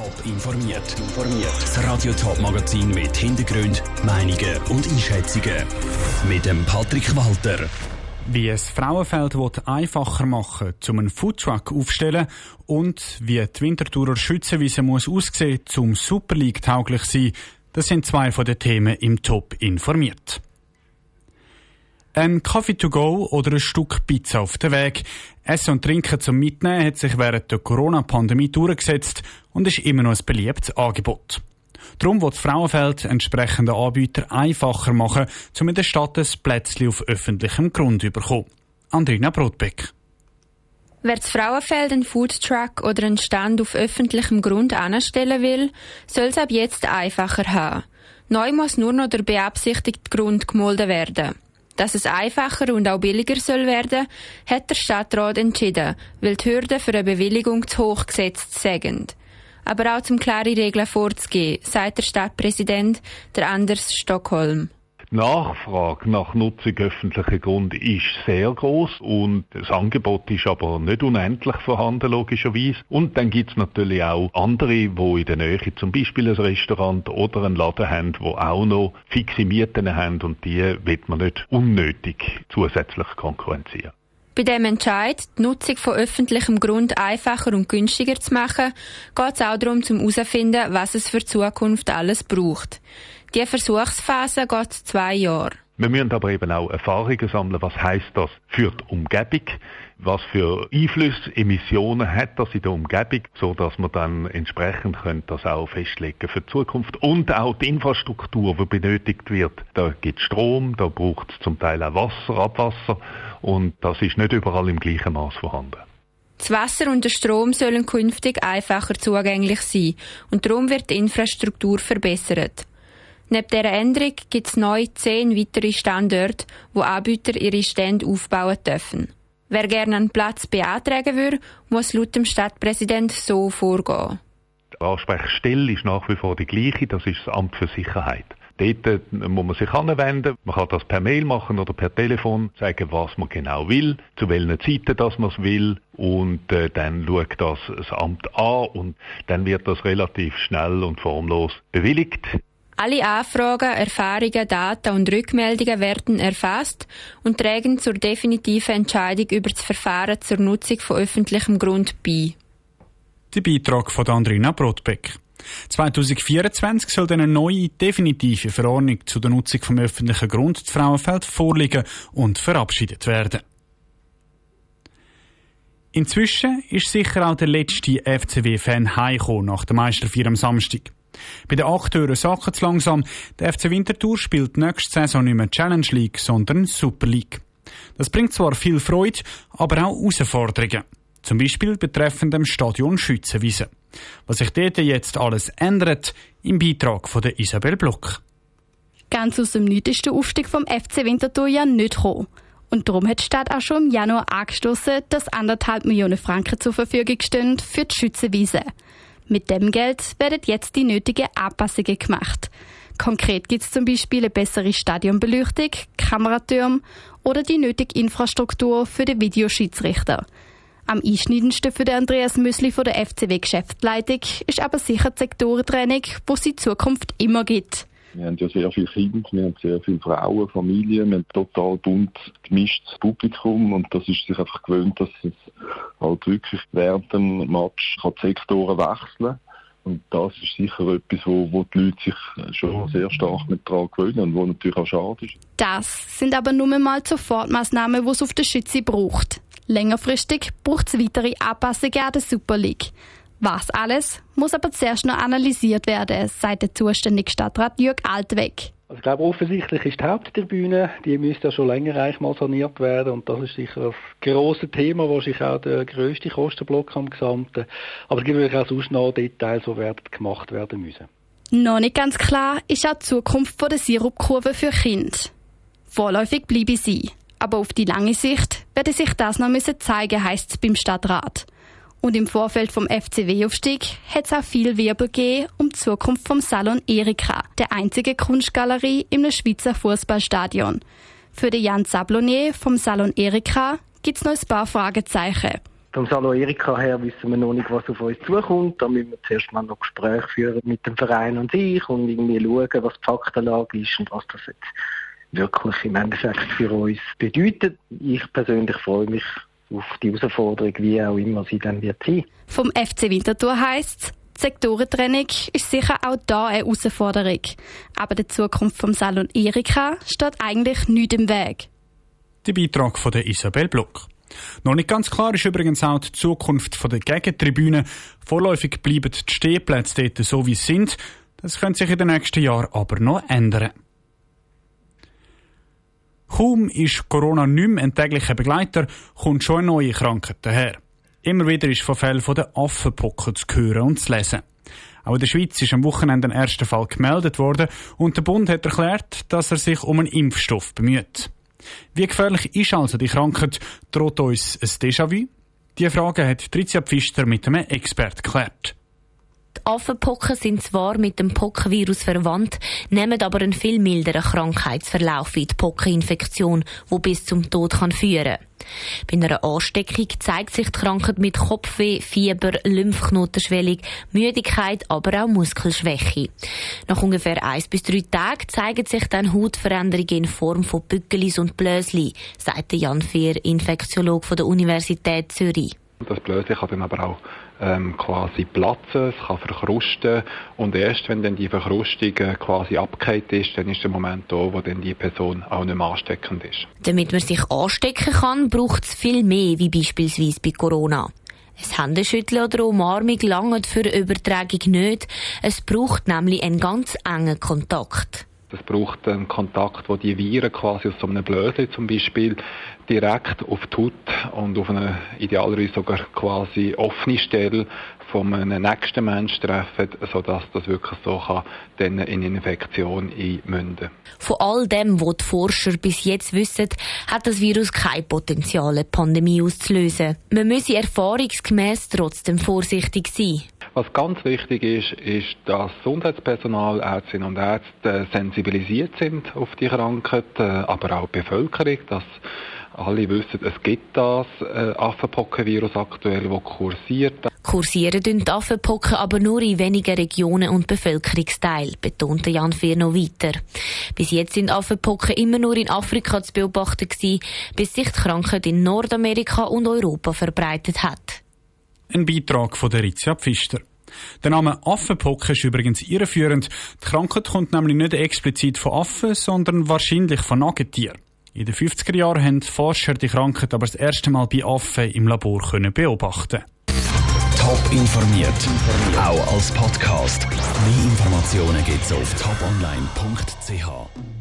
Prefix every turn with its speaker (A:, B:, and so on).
A: Top informiert. Das Radio Top Magazin mit Hintergrund, Meinungen und Einschätzungen mit dem Patrick Walter.
B: Wie es Frauenfeld einfacher machen zum einen Foodtruck aufstellen und wie die Winterthurer Schützenwiese muss aussehen, zum Super League tauglich sein, das sind zwei von den Themen im Top informiert. Ein Kaffee to go oder ein Stück Pizza auf dem Weg. Essen und Trinken zum Mitnehmen hat sich während der Corona-Pandemie durchgesetzt und ist immer noch ein beliebtes Angebot. Darum wird Frauenfeld entsprechende Anbieter einfacher machen, um in der Stadt ein Plätzchen auf öffentlichem Grund zu bekommen. Andrina Brotbeck.
C: Wer das Frauenfeld einen Foodtruck oder einen Stand auf öffentlichem Grund anstellen will, soll es ab jetzt einfacher haben. Neu muss nur noch der beabsichtigte Grund gemolden werden. Dass es einfacher und auch billiger soll werden, hat der Stadtrat entschieden, weil die Hürden für eine Bewilligung zu hoch gesetzt sind. Aber auch zum klare Regeln vorzugehen, sagt der Stadtpräsident, der Anders Stockholm.
D: Die Nachfrage nach Nutzung öffentlicher Grund ist sehr groß und das Angebot ist aber nicht unendlich vorhanden, logischerweise. Und dann gibt es natürlich auch andere, die in der Nähe zum Beispiel ein Restaurant oder einen Laden haben, die auch noch fixe Mieten haben und die wird man nicht unnötig zusätzlich konkurrenzieren.
C: Bei dem Entscheid, die Nutzung von öffentlichem Grund einfacher und günstiger zu machen, geht es auch darum, zum herauszufinden, was es für Zukunft alles braucht. Die Versuchsphase geht zwei Jahre.
D: Wir müssen aber eben auch Erfahrungen sammeln. Was heißt das für die Umgebung? Was für Einflüsse, Emissionen hat das in der Umgebung, so dass man dann entsprechend das auch festlegen für die Zukunft und auch die Infrastruktur, die benötigt wird. Da gibt es Strom, da braucht es zum Teil auch Wasser, Abwasser und das ist nicht überall im gleichen Maß vorhanden.
C: Das Wasser und der Strom sollen künftig einfacher zugänglich sein und darum wird die Infrastruktur verbessert. Neben dieser Änderung gibt es neu zehn weitere Standorte, wo Anbieter ihre Stände aufbauen dürfen. Wer gerne einen Platz beantragen würde, muss laut dem Stadtpräsident so vorgehen.
D: Die Ansprechstelle ist nach wie vor die gleiche, das ist das Amt für Sicherheit. Dort äh, muss man sich anwenden. Man kann das per Mail machen oder per Telefon, sagen, was man genau will, zu welchen Zeiten das man es will und äh, dann schaut das das Amt an und dann wird das relativ schnell und formlos bewilligt.
C: Alle Anfragen, Erfahrungen, Daten und Rückmeldungen werden erfasst und tragen zur definitiven Entscheidung über das Verfahren zur Nutzung von öffentlichem Grund bei.
B: Der Beitrag von Andrina Brotbeck. 2024 soll eine neue definitive Verordnung zu der Nutzung vom öffentlichen Grund zu Frauenfeld vorliegen und verabschiedet werden. Inzwischen ist sicher auch der letzte FCW-Fan heimgekommen nach der Meisterfeier am Samstag. Bei den Akteuren sacken es langsam. Der FC Winterthur spielt nächste Saison nicht mehr Challenge League, sondern Super League. Das bringt zwar viel Freude, aber auch Herausforderungen. Zum Beispiel betreffend dem Stadion Schützenwiese. Was sich dort jetzt alles ändert, im Beitrag von der Isabel Block.
E: Ganz aus dem Nichts ist der Aufstieg vom FC Winterthur ja nicht gekommen. Und darum hat die Stadt auch schon im Januar angestoßen, dass anderthalb Millionen Franken zur Verfügung stehen für die Schützenwiese. Mit dem Geld werden jetzt die nötigen Anpassungen gemacht. Konkret gibt es zum Beispiel eine bessere Stadionbeleuchtung, Kameratürme oder die nötige Infrastruktur für den Videoschiedsrichter. Am einschneidendsten für den Andreas Müsli von der FCW Geschäftsleitung ist aber sicher die Sektorentraining, wo es in Zukunft immer gibt.
F: Wir haben ja sehr viele Kinder, wir haben sehr viele Frauen, Familien, wir haben total bunt gemischtes Publikum und das ist sich einfach gewöhnt, dass es halt wirklich während dem Match kann die Sektoren wechseln und das ist sicher etwas, wo, wo die Leute sich schon sehr stark mit daran gewöhnen und wo natürlich auch schade ist.
E: Das sind aber nur mal Sofortmaßnahmen, die es auf der Schütze braucht. Längerfristig braucht es weitere Anpassungen an der Super League. Was alles muss aber zuerst noch analysiert werden, sagt der zuständige Stadtrat Jörg Altweg.
G: Also ich glaube, offensichtlich ist die Haupttribüne, die müsste ja schon länger eigentlich mal saniert werden und das ist sicher das grosse Thema, wahrscheinlich auch der grösste Kostenblock am Gesamten. Aber es gibt natürlich auch sonst noch Details, die werden gemacht werden müssen.
E: Noch nicht ganz klar ist auch die Zukunft der Sirupkurve für Kinder. Vorläufig bleibe sie. Aber auf die lange Sicht werde sich das noch zeigen, heisst es beim Stadtrat. Und im Vorfeld vom FCW-Aufstieg hat es auch viel Wirbel gegeben um die Zukunft vom Salon Erika, der einzige Kunstgalerie im Schweizer Fußballstadion. Für den Jan Sablonier vom Salon Erika gibt es noch ein paar Fragezeichen.
H: Vom Salo Erika her wissen wir noch nicht, was auf uns zukommt. Da müssen wir zuerst mal noch Gespräche führen mit dem Verein und sich und irgendwie schauen, was die Faktenlage ist und was das jetzt wirklich im Endeffekt für uns bedeutet. Ich persönlich freue mich auf die Herausforderung, wie auch immer sie dann wird sein.
E: Vom FC Winterthur heisst die Sektorentrennung ist sicher auch da eine Herausforderung. Aber der Zukunft vom Salon Erika steht eigentlich nicht im Weg.
B: Der Beitrag von der Isabel Block. Noch nicht ganz klar ist übrigens auch die Zukunft der Gegentribüne. Vorläufig bleiben die Stehplätze dort so, wie sie sind. Das könnte sich in den nächsten Jahren aber noch ändern. Kaum ist Corona nicht mehr ein täglicher Begleiter, kommt schon eine neue Krankheit daher. Immer wieder ist von Fällen von der Affenpocken zu hören und zu lesen. Auch in der Schweiz ist am Wochenende ein erster Fall gemeldet worden und der Bund hat erklärt, dass er sich um einen Impfstoff bemüht. Wie gefährlich ist also die Krankheit? Droht uns ein Déjà-vu? Diese Frage hat Tricia Pfister mit einem Expert geklärt.
I: Affenpocken sind zwar mit dem Pockenvirus verwandt, nehmen aber einen viel milderen Krankheitsverlauf wie die Pockeninfektion, wo bis zum Tod kann führen Bei einer Ansteckung zeigt sich die Krankheit mit Kopfweh, Fieber, Lymphknotenschwellung, Müdigkeit, aber auch Muskelschwäche. Nach ungefähr eins bis drei Tagen zeigen sich dann Hautveränderungen in Form von Bückelis und Blösli, sagt Jan Fehr, Infektiologe der Universität Zürich.
J: Das Blösli kann dann aber auch ähm, quasi platzen, es kann verkrusten und erst wenn dann die Verkrustung äh, quasi abgekehrt ist, dann ist der Moment da, wo dann die Person auch nicht mehr ansteckend ist.
I: Damit man sich anstecken kann, braucht es viel mehr, wie beispielsweise bei Corona. Ein Händeschütteln oder Umarmung langt für Übertragung nicht. Es braucht nämlich einen ganz engen Kontakt.
J: Es braucht einen Kontakt, wo die Viren quasi aus so einem Blösel zum Beispiel direkt auf die Haut und auf eine idealerweise sogar quasi offene Stelle von einem nächsten Menschen treffen, sodass das wirklich so kann, dann in Infektion einmünden
I: Von all dem, was die Forscher bis jetzt wissen, hat das Virus kein Potenzial, eine Pandemie auszulösen. Man müsse erfahrungsgemäß trotzdem vorsichtig sein.
J: Was ganz wichtig ist, ist, dass Gesundheitspersonal, Ärztinnen und Ärzte sensibilisiert sind auf die Krankheit, äh, aber auch die Bevölkerung, dass alle wissen, es gibt das äh, Affenpockenvirus aktuell, das kursiert.
I: Kursieren tun die Affenpocken aber nur in wenigen Regionen und Bevölkerungsteilen, betonte Jan Fehr noch weiter. Bis jetzt sind Affenpocken immer nur in Afrika zu beobachten gewesen, bis sich die Krankheit in Nordamerika und Europa verbreitet hat.
B: Ein Beitrag von der Ritzia Pfister. Der Name Affenpocken ist übrigens irreführend. Die Krankheit kommt nämlich nicht explizit von Affen, sondern wahrscheinlich von Nagetieren. In den 50er Jahren haben Forscher die Krankheit aber das erste Mal bei Affen im Labor können beobachten.
A: Top informiert, auch als Podcast. Mehr Informationen gibt's auf toponline.ch.